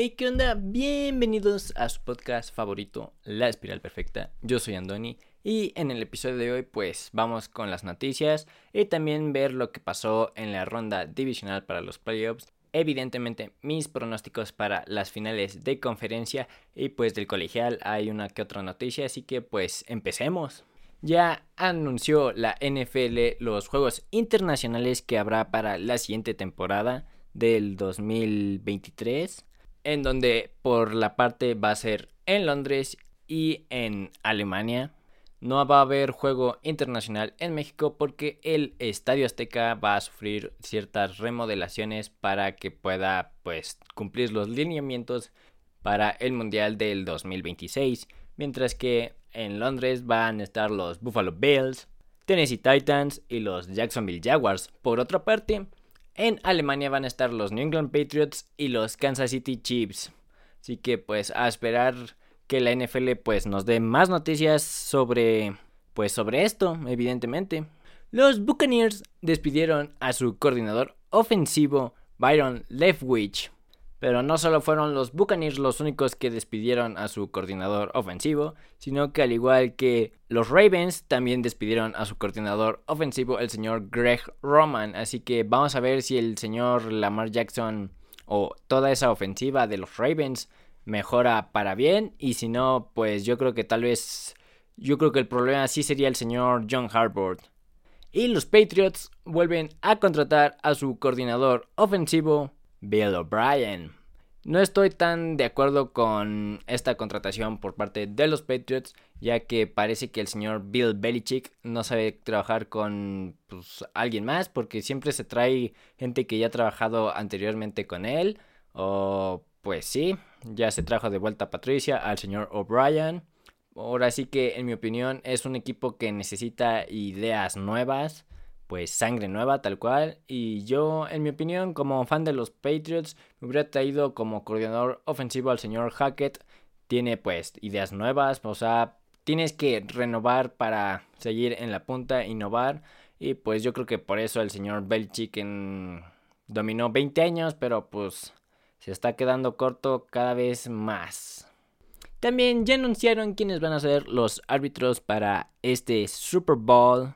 Hey, ¿qué onda? Bienvenidos a su podcast favorito, La Espiral Perfecta. Yo soy Andoni y en el episodio de hoy pues vamos con las noticias y también ver lo que pasó en la ronda divisional para los playoffs. Evidentemente mis pronósticos para las finales de conferencia y pues del colegial hay una que otra noticia, así que pues empecemos. Ya anunció la NFL los juegos internacionales que habrá para la siguiente temporada del 2023 en donde por la parte va a ser en Londres y en Alemania. No va a haber juego internacional en México porque el Estadio Azteca va a sufrir ciertas remodelaciones para que pueda pues cumplir los lineamientos para el Mundial del 2026, mientras que en Londres van a estar los Buffalo Bills, Tennessee Titans y los Jacksonville Jaguars. Por otra parte, en Alemania van a estar los New England Patriots y los Kansas City Chiefs. Así que pues a esperar que la NFL pues nos dé más noticias sobre pues sobre esto, evidentemente. Los Buccaneers despidieron a su coordinador ofensivo Byron Leftwich pero no solo fueron los Buccaneers los únicos que despidieron a su coordinador ofensivo, sino que al igual que los Ravens también despidieron a su coordinador ofensivo, el señor Greg Roman. Así que vamos a ver si el señor Lamar Jackson o toda esa ofensiva de los Ravens mejora para bien. Y si no, pues yo creo que tal vez... Yo creo que el problema sí sería el señor John Harbaugh. Y los Patriots vuelven a contratar a su coordinador ofensivo, Bill O'Brien. No estoy tan de acuerdo con esta contratación por parte de los Patriots, ya que parece que el señor Bill Belichick no sabe trabajar con pues, alguien más, porque siempre se trae gente que ya ha trabajado anteriormente con él, o pues sí, ya se trajo de vuelta a Patricia, al señor O'Brien. Ahora sí que, en mi opinión, es un equipo que necesita ideas nuevas pues sangre nueva tal cual. Y yo, en mi opinión, como fan de los Patriots, me hubiera traído como coordinador ofensivo al señor Hackett. Tiene pues ideas nuevas, o sea, tienes que renovar para seguir en la punta, innovar. Y pues yo creo que por eso el señor Belichick dominó 20 años, pero pues se está quedando corto cada vez más. También ya anunciaron quiénes van a ser los árbitros para este Super Bowl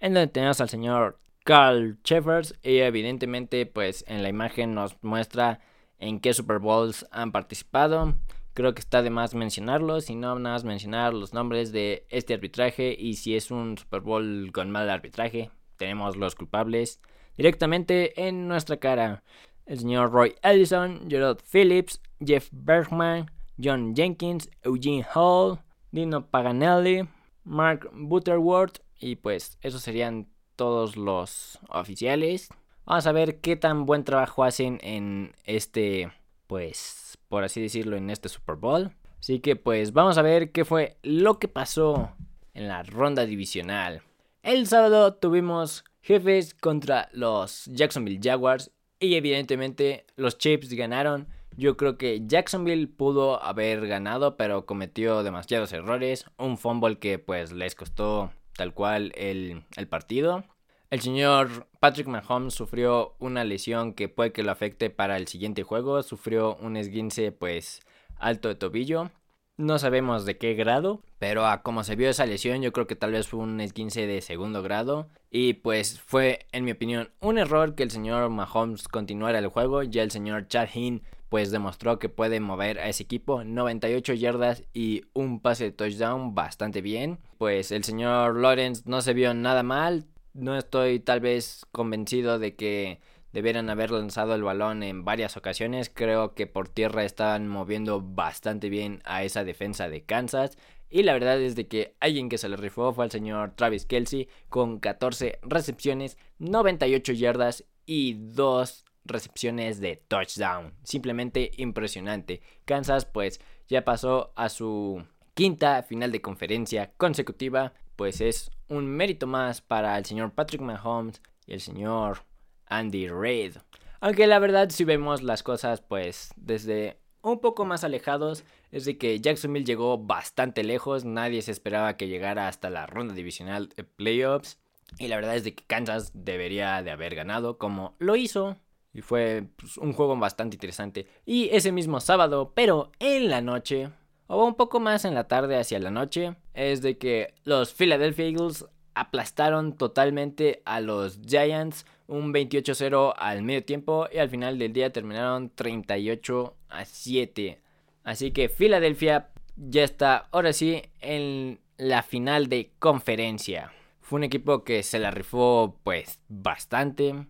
en donde tenemos al señor Carl Cheffers y evidentemente pues en la imagen nos muestra en qué Super Bowls han participado. Creo que está de más mencionarlos y no nada más mencionar los nombres de este arbitraje y si es un Super Bowl con mal arbitraje. Tenemos los culpables directamente en nuestra cara. El señor Roy Ellison, Gerald Phillips, Jeff Bergman, John Jenkins, Eugene Hall, Dino Paganelli, Mark Butterworth y pues esos serían todos los oficiales. Vamos a ver qué tan buen trabajo hacen en este, pues, por así decirlo, en este Super Bowl. Así que pues vamos a ver qué fue lo que pasó en la ronda divisional. El sábado tuvimos jefes contra los Jacksonville Jaguars y evidentemente los Chiefs ganaron. Yo creo que Jacksonville pudo haber ganado, pero cometió demasiados errores. Un fumble que pues les costó tal cual el, partido. El señor Patrick Mahomes sufrió una lesión que puede que lo afecte para el siguiente juego. Sufrió un esguince pues alto de tobillo. No sabemos de qué grado, pero a como se vio esa lesión, yo creo que tal vez fue un esguince de segundo grado. Y pues fue, en mi opinión, un error que el señor Mahomes continuara el juego. Ya el señor Chad Hinn pues demostró que puede mover a ese equipo 98 yardas y un pase de touchdown bastante bien. Pues el señor Lawrence no se vio nada mal. No estoy tal vez convencido de que debieran haber lanzado el balón en varias ocasiones. Creo que por tierra estaban moviendo bastante bien a esa defensa de Kansas. Y la verdad es de que alguien que se le rifó fue el señor Travis Kelsey con 14 recepciones, 98 yardas y 2 recepciones de touchdown. Simplemente impresionante. Kansas pues ya pasó a su quinta final de conferencia consecutiva. Pues es un mérito más para el señor Patrick Mahomes y el señor Andy Reid. Aunque la verdad si vemos las cosas pues desde un poco más alejados es de que Jacksonville llegó bastante lejos, nadie se esperaba que llegara hasta la ronda divisional de playoffs y la verdad es de que Kansas debería de haber ganado como lo hizo Y fue pues, un juego bastante interesante. Y ese mismo sábado, pero en la noche, o un poco más en la tarde hacia la noche, es de que los Philadelphia Eagles aplastaron totalmente a los Giants un 28-0 al medio tiempo y al final del día terminaron 38 a 7. Así que Filadelfia ya está ahora sí en la final de conferencia. Fue un equipo que se la rifó pues bastante,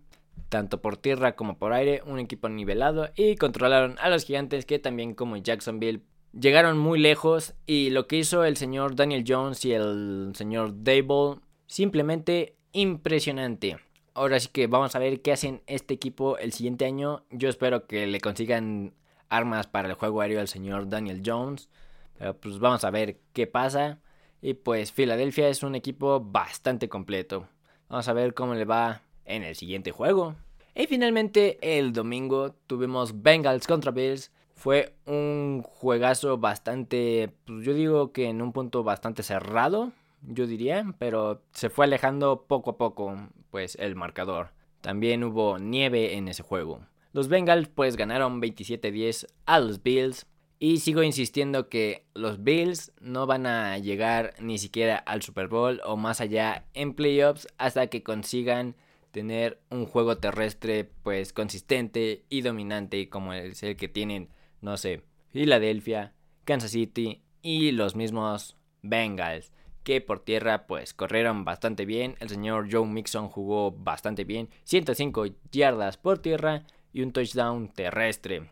tanto por tierra como por aire, un equipo nivelado y controlaron a los gigantes que también como Jacksonville llegaron muy lejos y lo que hizo el señor Daniel Jones y el señor Dable simplemente impresionante. Ahora sí que vamos a ver qué hacen este equipo el siguiente año. Yo espero que le consigan armas para el juego aéreo al señor Daniel Jones. Pero pues vamos a ver qué pasa. Y pues Filadelfia es un equipo bastante completo. Vamos a ver cómo le va en el siguiente juego. Y finalmente el domingo tuvimos Bengals contra Bills. Fue un juegazo bastante, pues yo digo que en un punto bastante cerrado, yo diría, pero se fue alejando poco a poco, pues el marcador. También hubo nieve en ese juego. Los Bengals pues ganaron 27-10 a los Bills. Y sigo insistiendo que los Bills no van a llegar ni siquiera al Super Bowl o más allá en playoffs hasta que consigan tener un juego terrestre pues consistente y dominante como es el que tienen, no sé, Filadelfia, Kansas City y los mismos Bengals que por tierra pues corrieron bastante bien. El señor Joe Mixon jugó bastante bien, 105 yardas por tierra y un touchdown terrestre.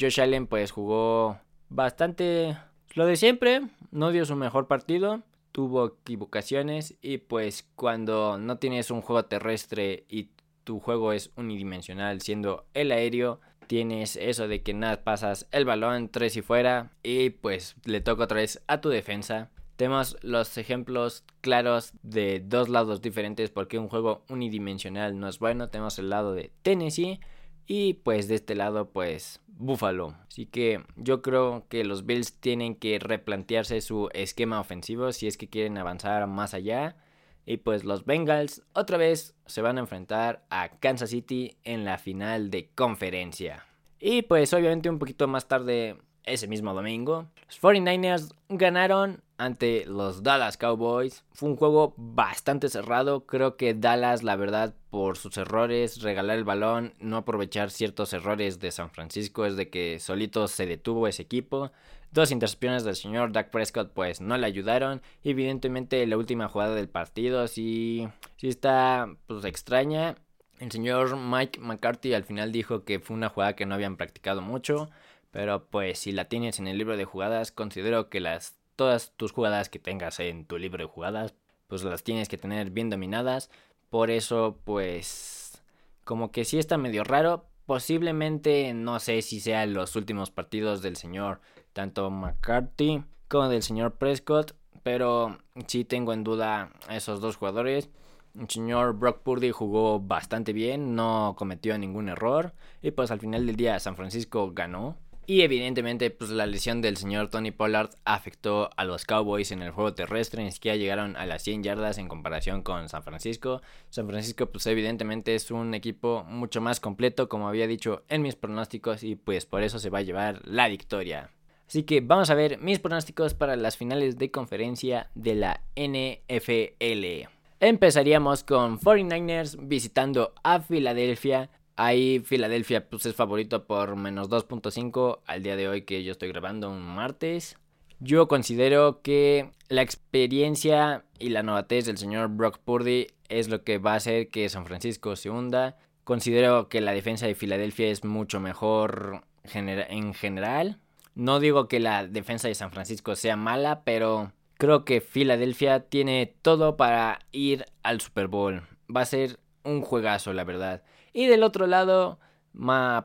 Josh Allen pues jugó bastante lo de siempre, no dio su mejor partido, tuvo equivocaciones y pues cuando no tienes un juego terrestre y tu juego es unidimensional siendo el aéreo, tienes eso de que nada pasas el balón tres y fuera y pues le toca otra vez a tu defensa. Tenemos los ejemplos claros de dos lados diferentes porque un juego unidimensional no es bueno. Tenemos el lado de Tennessee y pues de este lado pues Buffalo. Así que yo creo que los Bills tienen que replantearse su esquema ofensivo si es que quieren avanzar más allá. Y pues los Bengals otra vez se van a enfrentar a Kansas City en la final de conferencia. Y pues obviamente un poquito más tarde ese mismo domingo, los 49ers ganaron ante los Dallas Cowboys. Fue un juego bastante cerrado. Creo que Dallas, la verdad, por sus errores, regalar el balón, no aprovechar ciertos errores de San Francisco, es de que solito se detuvo ese equipo. Dos intercepciones del señor Dak Prescott pues no le ayudaron. Evidentemente la última jugada del partido sí, sí está pues extraña. El señor Mike McCarthy al final dijo que fue una jugada que no habían practicado mucho. Pero pues si la tienes en el libro de jugadas, considero que las todas tus jugadas que tengas en tu libro de jugadas, pues las tienes que tener bien dominadas. Por eso, pues, como que sí está medio raro. Posiblemente, no sé si sean los últimos partidos del señor, tanto McCarthy como del señor Prescott. Pero sí tengo en duda a esos dos jugadores. El señor Brock Purdy jugó bastante bien, no cometió ningún error. Y pues al final del día San Francisco ganó. Y evidentemente, pues la lesión del señor Tony Pollard afectó a los Cowboys en el juego terrestre. Ni siquiera llegaron a las 100 yardas en comparación con San Francisco. San Francisco, pues evidentemente es un equipo mucho más completo, como había dicho en mis pronósticos, y pues por eso se va a llevar la victoria. Así que vamos a ver mis pronósticos para las finales de conferencia de la NFL. Empezaríamos con 49ers visitando a Filadelfia Ahí Filadelfia pues, es favorito por menos 2.5 al día de hoy que yo estoy grabando un martes. Yo considero que la experiencia y la novatez del señor Brock Purdy es lo que va a hacer que San Francisco se hunda. Considero que la defensa de Filadelfia es mucho mejor en general. No digo que la defensa de San Francisco sea mala, pero creo que Filadelfia tiene todo para ir al Super Bowl. Va a ser un juegazo, la verdad. Y del otro lado,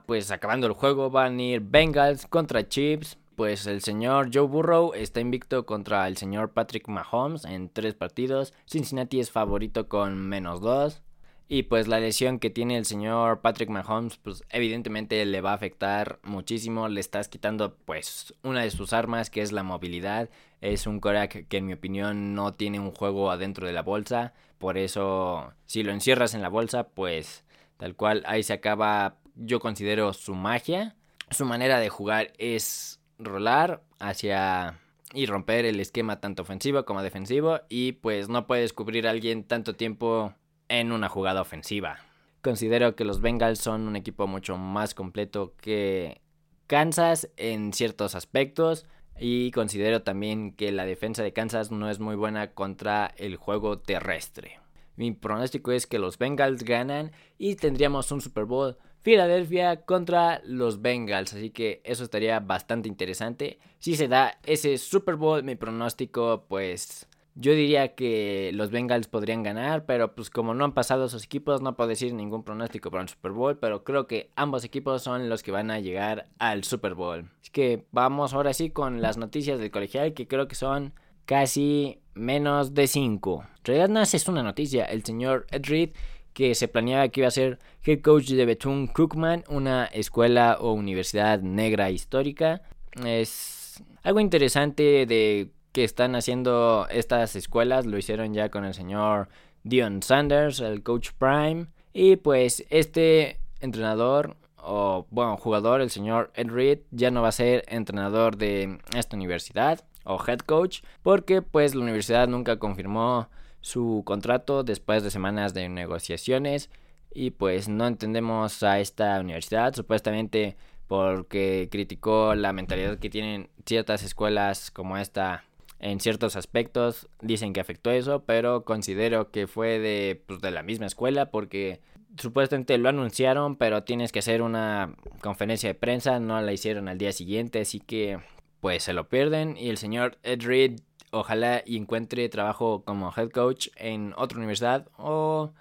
pues acabando el juego, van a ir Bengals contra Chiefs. Pues el señor Joe Burrow está invicto contra el señor Patrick Mahomes en tres partidos. Cincinnati es favorito con menos dos. Y pues la lesión que tiene el señor Patrick Mahomes, pues evidentemente le va a afectar muchísimo. Le estás quitando pues una de sus armas que es la movilidad. Es un Korak que en mi opinión no tiene un juego adentro de la bolsa. Por eso si lo encierras en la bolsa pues Tal cual ahí se acaba yo considero su magia. Su manera de jugar es rolar hacia y romper el esquema tanto ofensivo como defensivo y pues no puedes cubrir a alguien tanto tiempo en una jugada ofensiva. Considero que los Bengals son un equipo mucho más completo que Kansas en ciertos aspectos y considero también que la defensa de Kansas no es muy buena contra el juego terrestre. Mi pronóstico es que los Bengals ganan y tendríamos un Super Bowl Filadelfia contra los Bengals. Así que eso estaría bastante interesante. Si se da ese Super Bowl, mi pronóstico, pues yo diría que los Bengals podrían ganar, pero pues como no han pasado esos equipos, no puedo decir ningún pronóstico para el Super Bowl, pero creo que ambos equipos son los que van a llegar al Super Bowl. Así que vamos ahora sí con las noticias del colegial, que creo que son casi menos de 5. En realidad no es una noticia, el señor Ed Reed que se planeaba que iba a ser head coach de Bethune Cookman, una escuela o universidad negra histórica. Es algo interesante de que están haciendo estas escuelas, lo hicieron ya con el señor Dion Sanders, el coach prime, y pues este entrenador o bueno, jugador, el señor Ed Reed, ya no va a ser entrenador de esta universidad o head coach, porque pues la universidad nunca confirmó su contrato después de semanas de negociaciones y pues no entendemos a esta universidad supuestamente porque criticó la mentalidad que tienen ciertas escuelas como esta en ciertos aspectos dicen que afectó eso pero considero que fue de, pues, de la misma escuela porque supuestamente lo anunciaron pero tienes que hacer una conferencia de prensa no la hicieron al día siguiente así que pues se lo pierden y el señor Ed Reed ojalá encuentre trabajo como head coach en otra universidad o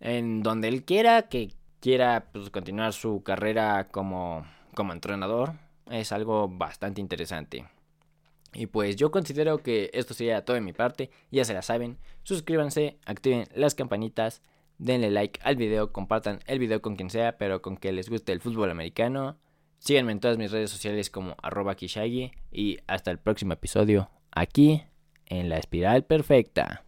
en donde él quiera, que quiera pues, continuar su carrera como, como entrenador. Es algo bastante interesante. Y pues yo considero que esto sería todo de mi parte. Ya se la saben. Suscríbanse, activen las campanitas, denle like al video, compartan el video con quien sea, pero con que les guste el fútbol americano. Síganme en todas mis redes sociales como arroba kishagi y hasta el próximo episodio aquí en la espiral perfecta.